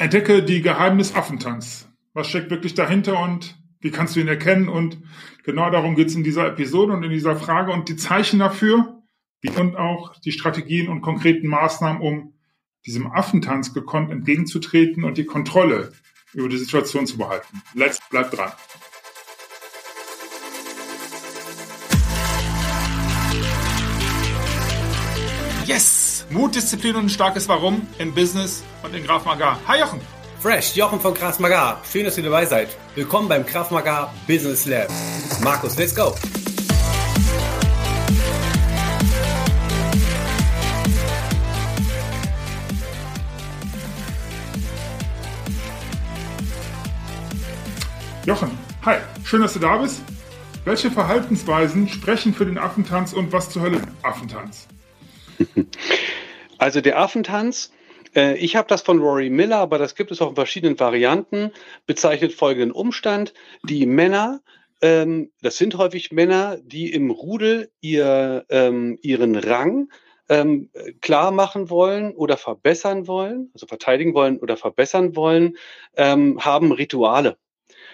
Entdecke die Geheimnis Affentanz. Was steckt wirklich dahinter und wie kannst du ihn erkennen? Und genau darum geht es in dieser Episode und in dieser Frage und die Zeichen dafür und auch die Strategien und konkreten Maßnahmen, um diesem Affentanz gekonnt entgegenzutreten und die Kontrolle über die Situation zu behalten. Let's bleib dran. Yes! Mut, Disziplin und ein starkes Warum im Business und in Graf Magar. Hi Jochen! Fresh, Jochen von Kraft Magar. Schön, dass ihr dabei seid. Willkommen beim Kraft Magar Business Lab. Markus, let's go! Jochen, hi, schön, dass du da bist. Welche Verhaltensweisen sprechen für den Affentanz und was zur Hölle Affentanz? Also der Affentanz, äh, ich habe das von Rory Miller, aber das gibt es auch in verschiedenen Varianten, bezeichnet folgenden Umstand. Die Männer, ähm, das sind häufig Männer, die im Rudel ihr, ähm, ihren Rang ähm, klar machen wollen oder verbessern wollen, also verteidigen wollen oder verbessern wollen, ähm, haben Rituale.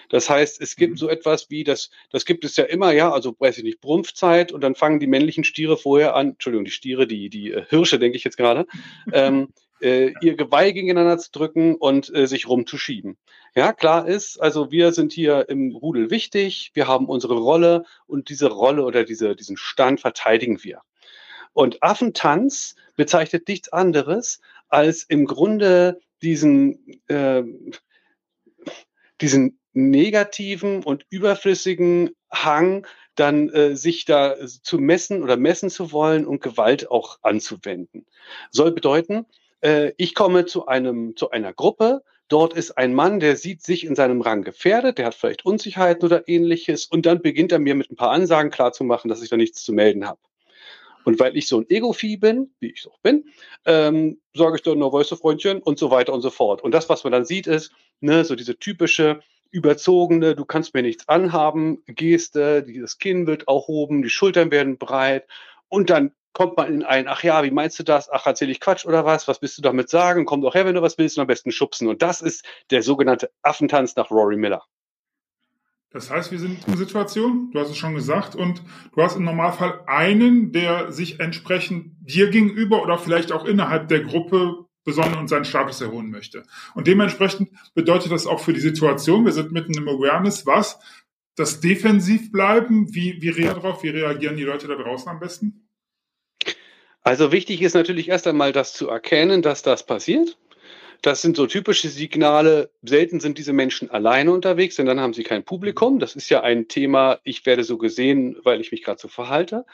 Das heißt, es gibt mhm. so etwas wie das, das gibt es ja immer, ja, also weiß ich nicht, Brumpfzeit und dann fangen die männlichen Stiere vorher an, Entschuldigung, die Stiere, die, die äh, Hirsche, denke ich jetzt gerade, ähm, äh, ihr Geweih gegeneinander zu drücken und äh, sich rumzuschieben. Ja, klar ist, also wir sind hier im Rudel wichtig, wir haben unsere Rolle und diese Rolle oder diese, diesen Stand verteidigen wir. Und Affentanz bezeichnet nichts anderes als im Grunde diesen, äh, diesen negativen und überflüssigen Hang, dann äh, sich da zu messen oder messen zu wollen und Gewalt auch anzuwenden. Soll bedeuten, äh, ich komme zu einem zu einer Gruppe, dort ist ein Mann, der sieht sich in seinem Rang gefährdet, der hat vielleicht Unsicherheiten oder ähnliches und dann beginnt er mir mit ein paar Ansagen klarzumachen, dass ich da nichts zu melden habe. Und weil ich so ein Ego-Vieh bin, wie ich auch bin, ähm, sage ich dann, no, weißt du, Freundchen, und so weiter und so fort. Und das, was man dann sieht, ist, ne, so diese typische, überzogene, du kannst mir nichts anhaben, Geste, das Kinn wird erhoben, die Schultern werden breit und dann kommt man in ein, ach ja, wie meinst du das? Ach, erzähle ich Quatsch oder was? Was willst du damit sagen? Komm doch her, wenn du was willst und am besten schubsen. Und das ist der sogenannte Affentanz nach Rory Miller. Das heißt, wir sind in Situation, du hast es schon gesagt, und du hast im Normalfall einen, der sich entsprechend dir gegenüber oder vielleicht auch innerhalb der Gruppe besonnen und seinen Status erholen möchte. Und dementsprechend bedeutet das auch für die Situation, wir sind mitten im Awareness, was? Das defensiv bleiben, wie, wie, darauf, wie reagieren die Leute da draußen am besten? Also wichtig ist natürlich erst einmal das zu erkennen, dass das passiert. Das sind so typische Signale. Selten sind diese Menschen alleine unterwegs, denn dann haben sie kein Publikum. Das ist ja ein Thema, ich werde so gesehen, weil ich mich gerade so verhalte.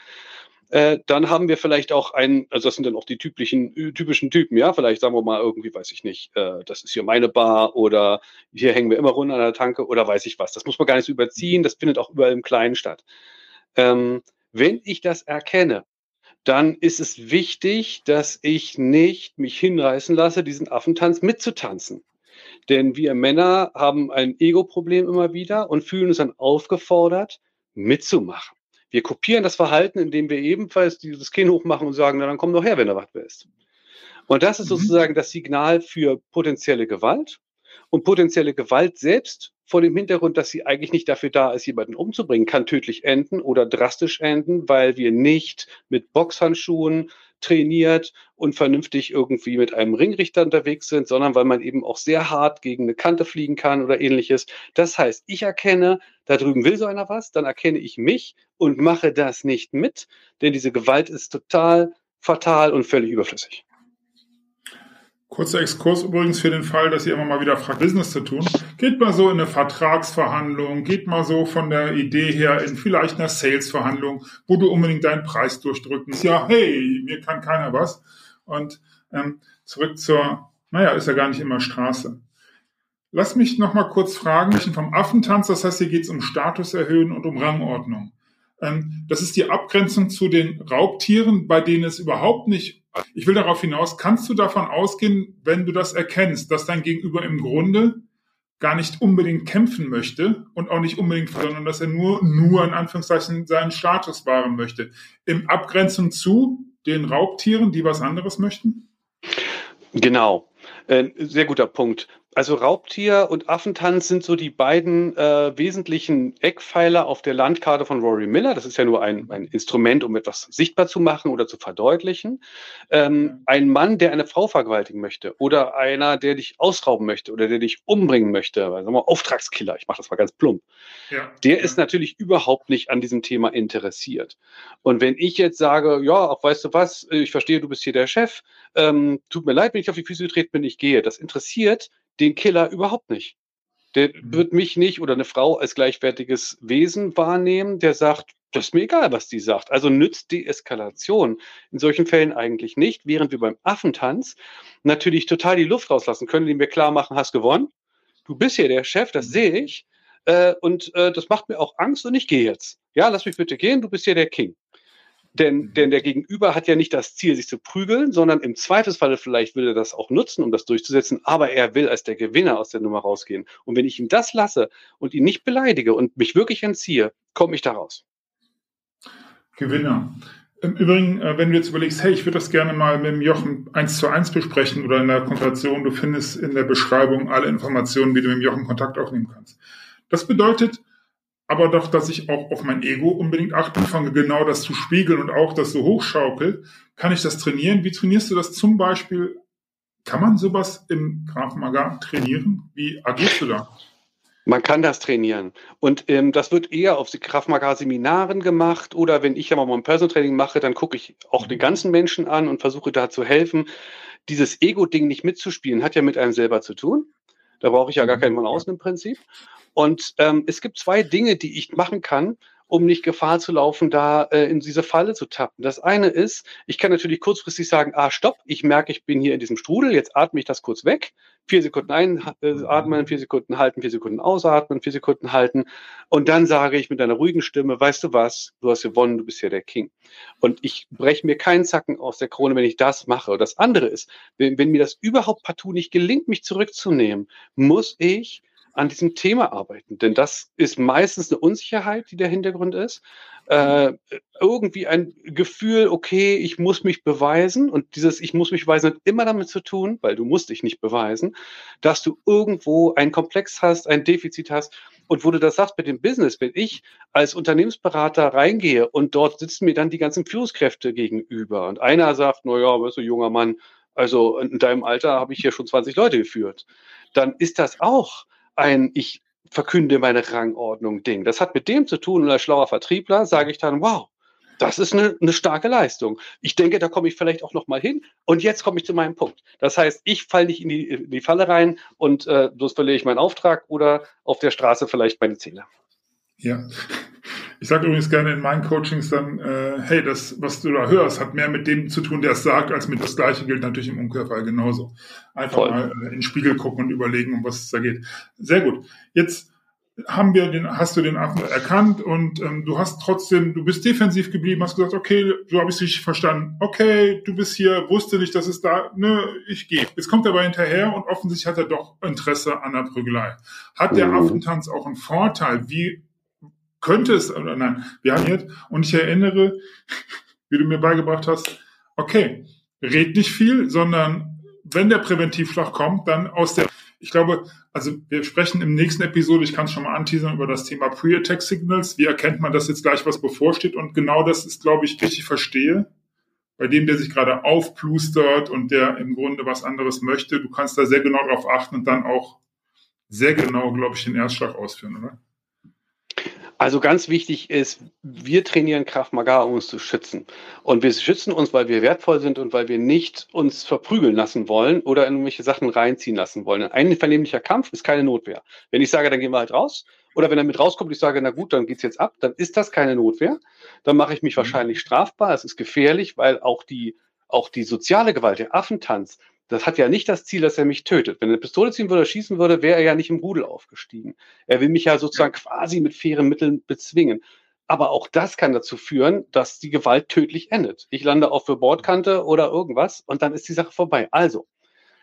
Äh, dann haben wir vielleicht auch einen, also das sind dann auch die typischen, typischen Typen, ja, vielleicht sagen wir mal irgendwie, weiß ich nicht, äh, das ist hier meine Bar oder hier hängen wir immer runter an der Tanke oder weiß ich was. Das muss man gar nicht so überziehen, das findet auch überall im Kleinen statt. Ähm, wenn ich das erkenne, dann ist es wichtig, dass ich nicht mich hinreißen lasse, diesen Affentanz mitzutanzen. Denn wir Männer haben ein Ego-Problem immer wieder und fühlen uns dann aufgefordert, mitzumachen. Wir kopieren das Verhalten, indem wir ebenfalls dieses Kinn hochmachen und sagen, na dann komm doch her, wenn du was willst. Und das ist mhm. sozusagen das Signal für potenzielle Gewalt. Und potenzielle Gewalt selbst vor dem Hintergrund, dass sie eigentlich nicht dafür da ist, jemanden umzubringen, kann tödlich enden oder drastisch enden, weil wir nicht mit Boxhandschuhen trainiert und vernünftig irgendwie mit einem Ringrichter unterwegs sind, sondern weil man eben auch sehr hart gegen eine Kante fliegen kann oder ähnliches. Das heißt, ich erkenne, da drüben will so einer was, dann erkenne ich mich und mache das nicht mit, denn diese Gewalt ist total fatal und völlig überflüssig. Kurzer Exkurs übrigens für den Fall, dass ihr immer mal wieder fragt, Business zu tun. Geht mal so in eine Vertragsverhandlung, geht mal so von der Idee her in vielleicht eine Sales-Verhandlung, wo du unbedingt deinen Preis durchdrücken. Ja, hey, mir kann keiner was. Und ähm, zurück zur, naja, ist ja gar nicht immer Straße. Lass mich noch mal kurz fragen, vom Affentanz, das heißt, hier geht es um Status erhöhen und um Rangordnung. Ähm, das ist die Abgrenzung zu den Raubtieren, bei denen es überhaupt nicht ich will darauf hinaus, kannst du davon ausgehen, wenn du das erkennst, dass dein Gegenüber im Grunde gar nicht unbedingt kämpfen möchte und auch nicht unbedingt, sondern dass er nur, nur in Anführungszeichen seinen Status wahren möchte. Im Abgrenzung zu den Raubtieren, die was anderes möchten? Genau. Äh, sehr guter Punkt. Also Raubtier und Affentanz sind so die beiden äh, wesentlichen Eckpfeiler auf der Landkarte von Rory Miller. Das ist ja nur ein, ein Instrument, um etwas sichtbar zu machen oder zu verdeutlichen. Ähm, ein Mann, der eine Frau vergewaltigen möchte oder einer, der dich ausrauben möchte oder der dich umbringen möchte, also mal Auftragskiller, ich mache das mal ganz plump, ja. der ist natürlich überhaupt nicht an diesem Thema interessiert. Und wenn ich jetzt sage, ja, auch weißt du was, ich verstehe, du bist hier der Chef, ähm, tut mir leid, wenn ich auf die Füße getreten bin, ich gehe. Das interessiert den Killer überhaupt nicht. Der mhm. wird mich nicht oder eine Frau als gleichwertiges Wesen wahrnehmen, der sagt, das ist mir egal, was die sagt. Also nützt die Eskalation in solchen Fällen eigentlich nicht, während wir beim Affentanz natürlich total die Luft rauslassen können, indem wir klar machen, hast gewonnen. Du bist hier der Chef, das mhm. sehe ich. Äh, und äh, das macht mir auch Angst und ich gehe jetzt. Ja, lass mich bitte gehen, du bist hier der King. Denn, denn der Gegenüber hat ja nicht das Ziel, sich zu prügeln, sondern im Zweifelsfalle vielleicht will er das auch nutzen, um das durchzusetzen, aber er will als der Gewinner aus der Nummer rausgehen. Und wenn ich ihm das lasse und ihn nicht beleidige und mich wirklich entziehe, komme ich da raus. Gewinner. Im Übrigen, äh, wenn du jetzt überlegst, hey, ich würde das gerne mal mit dem Jochen eins zu eins besprechen oder in der Konversation, du findest in der Beschreibung alle Informationen, wie du mit dem Jochen Kontakt aufnehmen kannst. Das bedeutet, aber doch, dass ich auch auf mein Ego unbedingt achten fange, genau das zu spiegeln und auch das so hochschaukel. Kann ich das trainieren? Wie trainierst du das zum Beispiel? Kann man sowas im Graf Maga trainieren? Wie agierst du da? Man kann das trainieren. Und ähm, das wird eher auf Kraftmagar-Seminaren gemacht oder wenn ich ja mal ein Personal Training mache, dann gucke ich auch die ganzen Menschen an und versuche da zu helfen. Dieses Ego-Ding nicht mitzuspielen, hat ja mit einem selber zu tun. Da brauche ich ja gar keinen von außen im Prinzip. Und ähm, es gibt zwei Dinge, die ich machen kann, um nicht Gefahr zu laufen, da äh, in diese Falle zu tappen. Das eine ist, ich kann natürlich kurzfristig sagen, ah, stopp, ich merke, ich bin hier in diesem Strudel, jetzt atme ich das kurz weg. Vier Sekunden einatmen, äh, vier Sekunden halten, vier Sekunden ausatmen, vier Sekunden halten. Und dann sage ich mit einer ruhigen Stimme, weißt du was, du hast gewonnen, du bist ja der King. Und ich breche mir keinen Zacken aus der Krone, wenn ich das mache. Und das andere ist, wenn, wenn mir das überhaupt partout nicht gelingt, mich zurückzunehmen, muss ich an diesem Thema arbeiten. Denn das ist meistens eine Unsicherheit, die der Hintergrund ist. Äh, irgendwie ein Gefühl, okay, ich muss mich beweisen. Und dieses Ich muss mich beweisen hat immer damit zu tun, weil du musst dich nicht beweisen, dass du irgendwo einen Komplex hast, ein Defizit hast. Und wo du das sagst mit dem Business, wenn ich als Unternehmensberater reingehe und dort sitzen mir dann die ganzen Führungskräfte gegenüber und einer sagt, na ja, weißt du, junger Mann, also in deinem Alter habe ich hier schon 20 Leute geführt, dann ist das auch ein Ich verkünde meine Rangordnung Ding. Das hat mit dem zu tun und als schlauer Vertriebler sage ich dann, wow, das ist eine, eine starke Leistung. Ich denke, da komme ich vielleicht auch noch mal hin. Und jetzt komme ich zu meinem Punkt. Das heißt, ich falle nicht in die, in die Falle rein und äh, bloß verliere ich meinen Auftrag oder auf der Straße vielleicht meine Zähne. Ja. Ich sage übrigens gerne in meinen Coachings dann, äh, hey, das, was du da hörst, hat mehr mit dem zu tun, der es sagt, als mit das Gleiche gilt natürlich im Umkehrfall genauso. Einfach Voll. mal äh, in den Spiegel gucken und überlegen, um was es da geht. Sehr gut. Jetzt haben wir den, hast du den Affen erkannt und ähm, du hast trotzdem, du bist defensiv geblieben, hast gesagt, okay, so habe ich es richtig verstanden. Okay, du bist hier, wusste nicht, dass es da, ne, ich gehe. Jetzt kommt er aber hinterher und offensichtlich hat er doch Interesse an der Prügelei. Hat der mhm. Affentanz auch einen Vorteil? Wie könnte es, oder nein, wir haben jetzt, und ich erinnere, wie du mir beigebracht hast, okay, red nicht viel, sondern wenn der Präventivschlag kommt, dann aus der, ich glaube, also wir sprechen im nächsten Episode, ich kann es schon mal anteasern, über das Thema Pre-Attack Signals. Wie erkennt man das jetzt gleich, was bevorsteht? Und genau das ist, glaube ich, richtig verstehe. Bei dem, der sich gerade aufplustert und der im Grunde was anderes möchte, du kannst da sehr genau drauf achten und dann auch sehr genau, glaube ich, den Erstschlag ausführen, oder? Also ganz wichtig ist, wir trainieren Kraft Maga, um uns zu schützen. Und wir schützen uns, weil wir wertvoll sind und weil wir nicht uns verprügeln lassen wollen oder in irgendwelche Sachen reinziehen lassen wollen. Ein vernehmlicher Kampf ist keine Notwehr. Wenn ich sage, dann gehen wir halt raus, oder wenn er mit rauskommt, ich sage, na gut, dann geht's jetzt ab, dann ist das keine Notwehr. Dann mache ich mich mhm. wahrscheinlich strafbar. Es ist gefährlich, weil auch die, auch die soziale Gewalt, der Affentanz, das hat ja nicht das Ziel, dass er mich tötet. Wenn er eine Pistole ziehen würde, schießen würde, wäre er ja nicht im Rudel aufgestiegen. Er will mich ja sozusagen quasi mit fairen Mitteln bezwingen. Aber auch das kann dazu führen, dass die Gewalt tödlich endet. Ich lande auf der Bordkante oder irgendwas und dann ist die Sache vorbei. Also,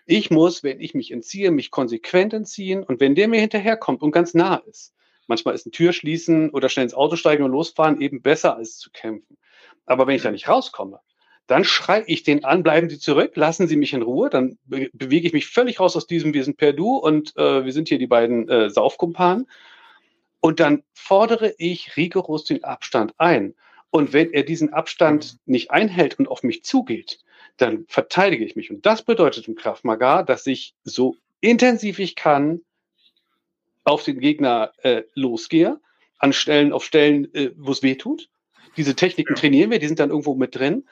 ich muss, wenn ich mich entziehe, mich konsequent entziehen und wenn der mir hinterherkommt und ganz nah ist, manchmal ist ein Tür schließen oder schnell ins Auto steigen und losfahren eben besser als zu kämpfen. Aber wenn ich da nicht rauskomme, dann schreie ich den an, bleiben Sie zurück, lassen Sie mich in Ruhe, dann be bewege ich mich völlig raus aus diesem, wir sind per Du und äh, wir sind hier die beiden äh, Saufkumpanen. Und dann fordere ich rigoros den Abstand ein. Und wenn er diesen Abstand nicht einhält und auf mich zugeht, dann verteidige ich mich. Und das bedeutet im Kraftmagar, dass ich so intensiv ich kann auf den Gegner äh, losgehe, an Stellen, auf Stellen, äh, wo es weh tut. Diese Techniken trainieren wir, die sind dann irgendwo mit drin.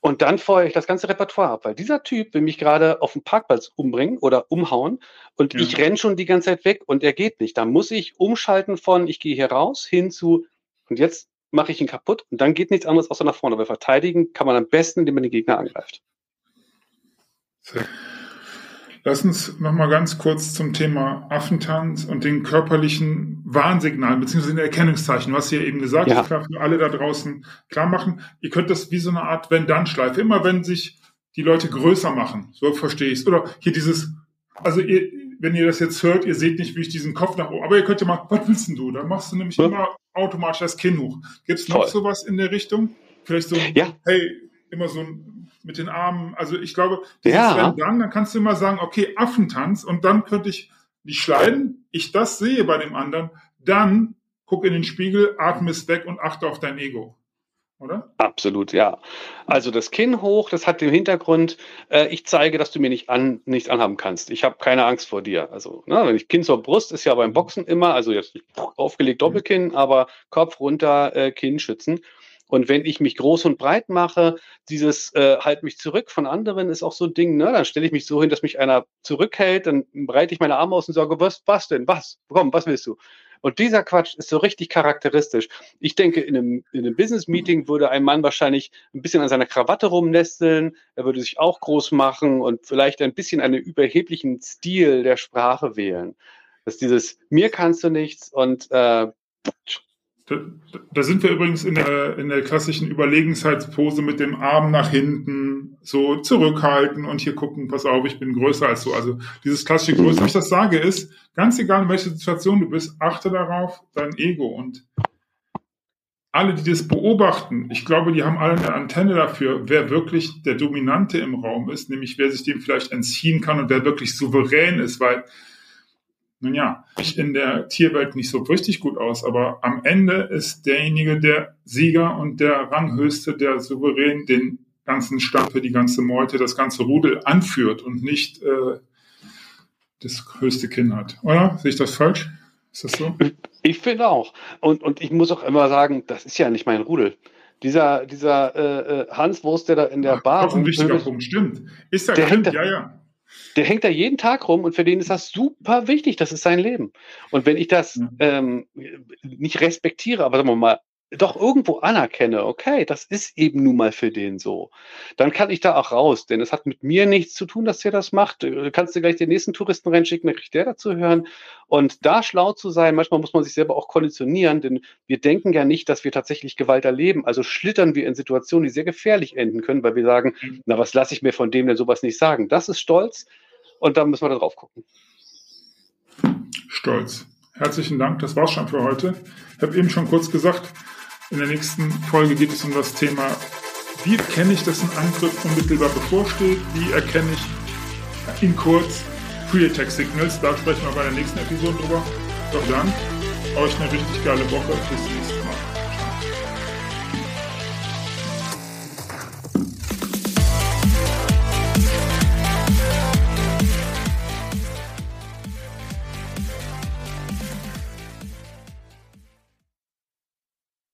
Und dann feuere ich das ganze Repertoire ab, weil dieser Typ will mich gerade auf dem Parkplatz umbringen oder umhauen und ja. ich renne schon die ganze Zeit weg und er geht nicht. Da muss ich umschalten von, ich gehe hier raus hin zu, und jetzt mache ich ihn kaputt und dann geht nichts anderes außer nach vorne, weil verteidigen kann man am besten, indem man den Gegner angreift. Lass uns noch mal ganz kurz zum Thema Affentanz und den körperlichen Warnsignalen beziehungsweise den Erkennungszeichen, was ihr eben gesagt habt, ja. für alle da draußen klar machen. Ihr könnt das wie so eine Art Wenn-Dann-Schleife, immer wenn sich die Leute größer machen, so verstehe ich es. Oder hier dieses, also ihr, wenn ihr das jetzt hört, ihr seht nicht, wie ich diesen Kopf nach oben, aber ihr könnt ja mal, was willst denn du? Dann machst du nämlich ja. immer automatisch das Kinn hoch. Gibt es noch Voll. sowas in der Richtung? Vielleicht so, ja. hey, immer so mit den Armen. Also ich glaube, ja. dann, dann kannst du immer sagen, okay, Affentanz und dann könnte ich dich schleiden, ich das sehe bei dem anderen, dann guck in den Spiegel, atme es weg und achte auf dein Ego oder? Absolut, ja. Also das Kinn hoch, das hat den Hintergrund, äh, ich zeige, dass du mir nicht an, nichts anhaben kannst. Ich habe keine Angst vor dir. Also, ne, wenn ich Kinn zur Brust ist ja beim Boxen immer, also jetzt aufgelegt Doppelkinn, aber Kopf runter, äh, Kinn schützen. Und wenn ich mich groß und breit mache, dieses äh, halt mich zurück von anderen ist auch so ein Ding, ne? Dann stelle ich mich so hin, dass mich einer zurückhält, dann breite ich meine Arme aus und sage, was, was denn? Was? Komm, was willst du? Und dieser Quatsch ist so richtig charakteristisch. Ich denke, in einem, in einem Business-Meeting würde ein Mann wahrscheinlich ein bisschen an seiner Krawatte rumnesteln, er würde sich auch groß machen und vielleicht ein bisschen einen überheblichen Stil der Sprache wählen. Das ist dieses, mir kannst du nichts und äh, da, da, sind wir übrigens in der, in der klassischen Überlegenheitspose mit dem Arm nach hinten, so zurückhalten und hier gucken, pass auf, ich bin größer als du. Also dieses klassische Größe, wenn ich das sage, ist, ganz egal in welcher Situation du bist, achte darauf, dein Ego. Und alle, die das beobachten, ich glaube, die haben alle eine Antenne dafür, wer wirklich der Dominante im Raum ist, nämlich wer sich dem vielleicht entziehen kann und wer wirklich souverän ist, weil nun ja, in der Tierwelt nicht so richtig gut aus, aber am Ende ist derjenige der Sieger und der Ranghöchste, der souverän den ganzen Stamm für die ganze Meute, das ganze Rudel anführt und nicht äh, das höchste Kinn hat. Oder? Sehe ich das falsch? Ist das so? Ich finde auch. Und, und ich muss auch immer sagen, das ist ja nicht mein Rudel. Dieser, dieser äh, äh Hans Wurst, der da in der Ach, Bar. Das ist ein wichtiger Punkt, stimmt. Ist ja, stimmt, ja, ja. Der hängt da jeden Tag rum und für den ist das super wichtig. Das ist sein Leben. Und wenn ich das mhm. ähm, nicht respektiere, aber sagen wir mal, doch irgendwo anerkenne, okay, das ist eben nun mal für den so, dann kann ich da auch raus, denn es hat mit mir nichts zu tun, dass der das macht. Du kannst dir gleich den nächsten Touristen reinschicken, dann kriegt der dazu hören. Und da schlau zu sein, manchmal muss man sich selber auch konditionieren, denn wir denken ja nicht, dass wir tatsächlich Gewalt erleben. Also schlittern wir in Situationen, die sehr gefährlich enden können, weil wir sagen, mhm. na, was lasse ich mir von dem denn sowas nicht sagen? Das ist Stolz und da müssen wir da drauf gucken. Stolz. Herzlichen Dank, das war's schon für heute. Ich habe eben schon kurz gesagt, in der nächsten Folge geht es um das Thema, wie erkenne ich, dass ein Angriff unmittelbar bevorsteht? Wie erkenne ich in kurz Pre-Attack Signals? Da sprechen wir bei der nächsten Episode drüber. Doch dann, euch eine richtig geile Woche. Bis nächstes